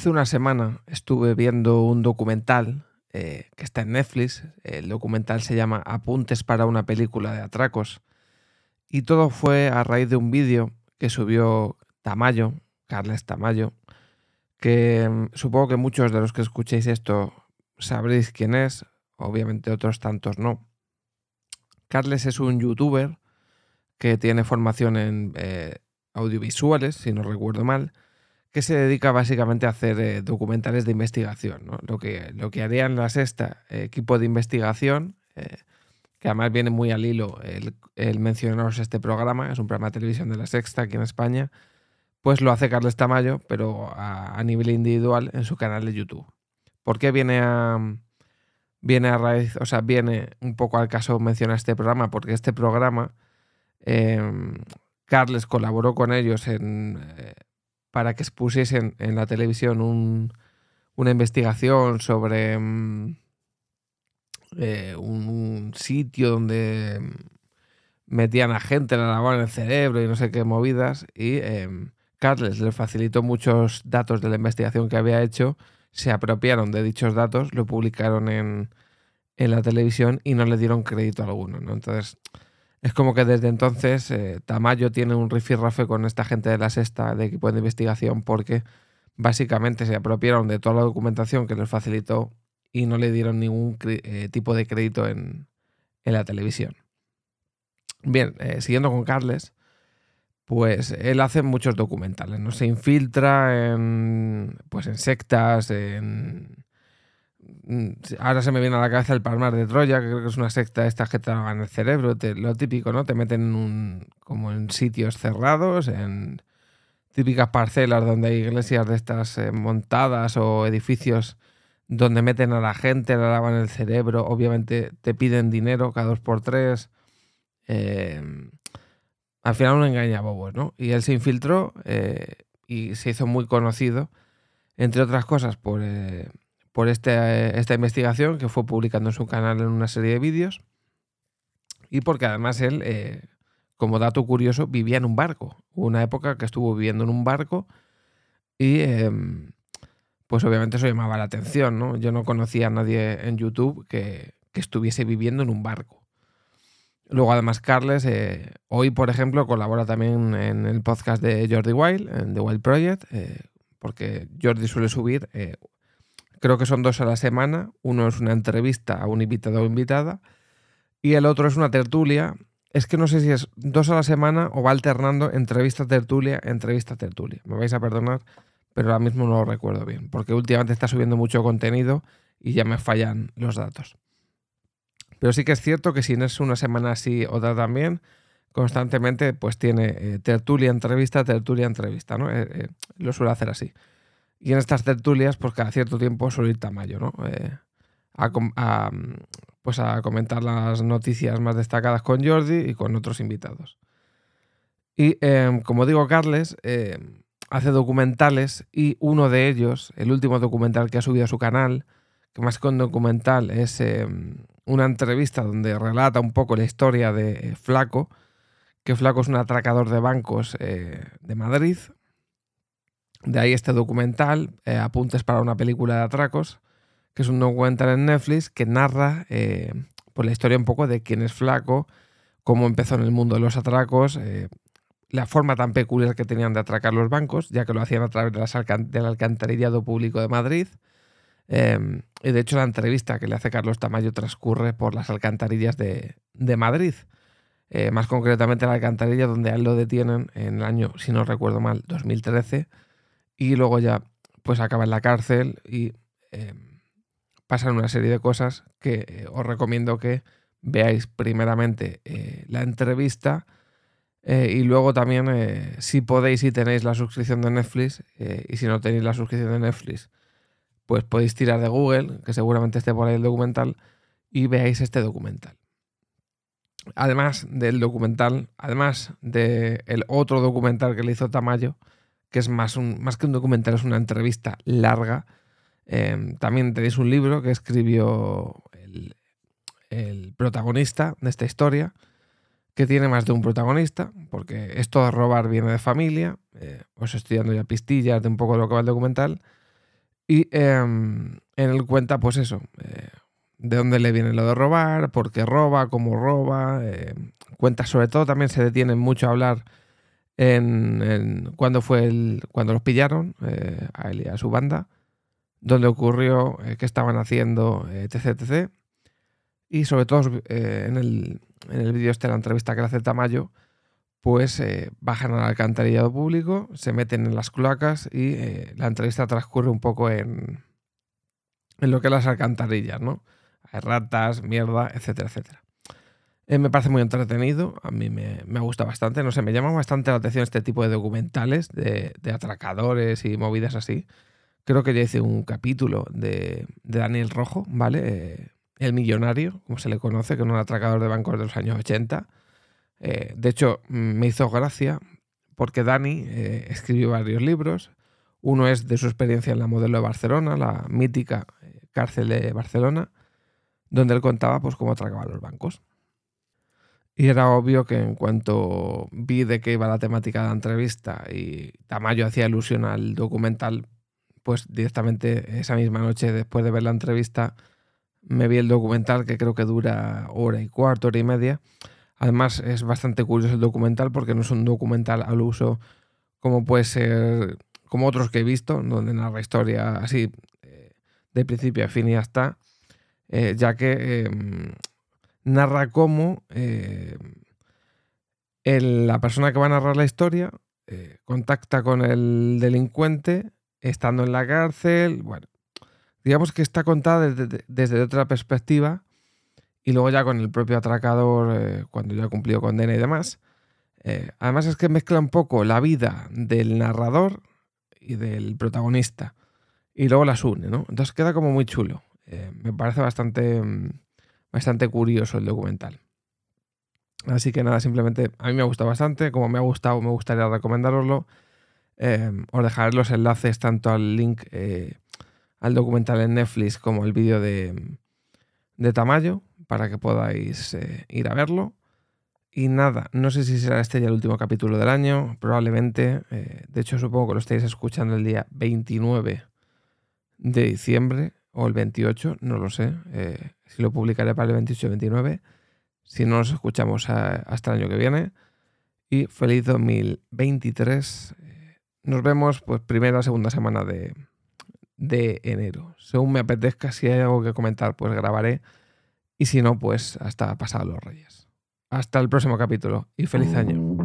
Hace una semana estuve viendo un documental eh, que está en Netflix. El documental se llama Apuntes para una película de atracos. Y todo fue a raíz de un vídeo que subió Tamayo, Carles Tamayo, que mm, supongo que muchos de los que escuchéis esto sabréis quién es, obviamente otros tantos no. Carles es un youtuber que tiene formación en eh, audiovisuales, si no recuerdo mal, que se dedica básicamente a hacer eh, documentales de investigación. Lo, que, lo que haría en la sexta eh, equipo de investigación, que además viene muy al hilo el, el, mencionaros este programa, es un programa de televisión de la sexta aquí en España, pues lo hace Carles Tamayo, pero a, nivel individual en su canal de YouTube. ¿Por qué viene a, viene a raíz, o sea, viene un poco al caso mencionar este programa? Porque este programa, Carles colaboró con ellos en para que expusiesen en la televisión una investigación sobre mm, eh, un, sitio donde metían a gente, la lavaban el cerebro y no sé qué movidas. Y em, Carles le facilitó muchos datos de la investigación que había hecho, se apropiaron de dichos datos, lo publicaron en, en la televisión y no le dieron crédito alguno. ¿no? Entonces es como que desde entonces eh, Tamayo tiene un rifirrafe con esta gente de la sexta de equipo de investigación porque básicamente se apropiaron de toda la documentación que les facilitó y no le dieron ningún eh, tipo de crédito en, la televisión. Bien, eh, siguiendo con Carles, pues él hace muchos documentales, ¿no? Se infiltra en, pues en sectas, en, Mm, ahora se me viene a la cabeza el Palmar de Troya, que creo que es una secta esta que te en el cerebro, lo típico, ¿no? Te meten en un, como en sitios cerrados, en típicas parcelas donde hay iglesias de estas eh, montadas o edificios donde meten a la gente, la lavan el cerebro, obviamente te piden dinero cada dos por tres. Eh, al final un engaña bobos, ¿no? Y él se infiltró eh, y se hizo muy conocido, entre otras cosas, por por este, esta investigación que fue publicando en su canal en una serie de vídeos y porque además él, eh, como dato curioso, vivía en un barco. Hubo una época que estuvo viviendo en un barco y em, pues obviamente eso llamaba la atención, ¿no? Yo no conocía a nadie en YouTube que, estuviese viviendo en un barco. Luego además Carles, eh, hoy por ejemplo, colabora también en el podcast de Jordi Wild, en The Wild Project, eh, porque Jordi suele subir Creo que son dos a la semana. Uno es una entrevista a un invitado o invitada y el otro es una tertulia. Es que no sé si es dos a la semana o va alternando entrevista, tertulia, entrevista, tertulia. Me vais a perdonar, pero ahora mismo no lo recuerdo bien, porque últimamente está subiendo mucho contenido y ya me fallan los datos. Pero sí que es cierto que si no es una semana así, otra también, constantemente pues tiene eh, tertulia, entrevista, tertulia, entrevista, ¿no? Eh, eh, lo suele hacer así. Y en estas tertulias, pues cada cierto tiempo suele ir Tamayo, ¿no? Eh, a, pues a comentar las noticias más destacadas con Jordi y con otros invitados. Y em, como digo, Carles em, hace documentales y uno de ellos, el último documental que ha subido a su canal, que más que un documental es em, una entrevista donde relata un poco la historia de eh, Flaco, que Flaco es un atracador de bancos eh, de Madrid, de ahí este documental, eh, Apuntes para una película de atracos, que es un documental en Netflix que narra pues la historia un poco de quién es Flaco, cómo empezó en el mundo de los atracos, la forma tan peculiar que tenían de atracar los bancos, ya que lo hacían a través de del alcantarillado público de Madrid. Em, y de hecho la entrevista que le hace Carlos Tamayo transcurre por las alcantarillas de, Madrid. más concretamente la alcantarilla donde él lo detienen en el año, si no recuerdo mal, 2013 y luego ya pues acaba en la cárcel y eh, pasan una serie de cosas que eh, os recomiendo que veáis primeramente eh, la entrevista y luego también si podéis y tenéis la suscripción de Netflix y si no tenéis la suscripción de Netflix pues podéis tirar de Google que seguramente esté por ahí el documental y veáis este documental. Además del documental, además del otro documental que le hizo Tamayo, que es más, un, más que un documental, es una entrevista larga. Em, también tenéis un libro que escribió el, el, protagonista de esta historia, que tiene más de un protagonista, porque esto de robar viene de familia. Eh, os estoy dando ya pistillas de un poco de lo que va el documental. Y em, en él cuenta, pues eso, eh, de dónde le viene lo de robar, por qué roba, cómo roba. Eh, cuenta sobre todo, también se detiene mucho a hablar en, cuando fue el, cuando los pillaron eh, a él y a su banda, dónde ocurrió, eh, qué estaban haciendo, etc, etc. Y sobre todo en el, en el vídeo este, la entrevista que le hace Tamayo, pues bajan al alcantarillado público, se meten en las cloacas y la entrevista transcurre un poco en, en lo que es las alcantarillas, ¿no? Hay ratas, mierda, etcétera, etcétera. Eh, me parece muy entretenido, a mí me, me, gusta bastante, no sé, me llama bastante la atención este tipo de documentales de, atracadores y movidas así. Creo que ya hice un capítulo de, Daniel Rojo, ¿vale? Eh, el millonario, como se le conoce, que es un atracador de bancos de los años 80. Eh, de hecho, me hizo gracia porque Dani escribió varios libros. Uno es de su experiencia en la modelo de Barcelona, la mítica cárcel de Barcelona donde él contaba pues cómo atracaban los bancos. Y era obvio que en cuanto vi de qué iba la temática de la entrevista y Tamayo hacía alusión al documental, pues directamente esa misma noche, después de ver la entrevista, me vi el documental que creo que dura hora y cuarto, hora y media. Además es bastante curioso el documental porque no es un documental al uso como puede ser, como otros que he visto, donde narra historia así eh, de principio a fin y hasta eh, ya que em, narra cómo em, la persona que va a narrar la historia eh, contacta con el delincuente estando en la cárcel. Bueno, digamos que está contada desde, otra perspectiva y luego ya con el propio atracador eh, cuando ya ha cumplido condena y demás. además es que mezcla un poco la vida del narrador y del protagonista y luego las une, ¿no? Entonces queda como muy chulo. Eh, me parece bastante, mm, bastante curioso el documental. Así que nada, simplemente a mí me ha gustado bastante. Como me ha gustado, me gustaría recomendaroslo. Eh, os dejaré los enlaces tanto al link eh, al documental en Netflix como el vídeo de, de Tamayo para que podáis ir a verlo. Y nada, no sé si será este ya el último capítulo del año, probablemente. de hecho, supongo que lo estáis escuchando el día 29 de diciembre o el 28, no lo sé. Eh, si lo publicaré para el 28 o 29. Si no, nos escuchamos hasta el año que viene. Y feliz 2023. Eh, nos vemos pues primera o segunda semana de, de enero. Según me apetezca, si hay algo que comentar, pues grabaré. Y si no, pues hasta pasado los reyes. Hasta el próximo capítulo y feliz año.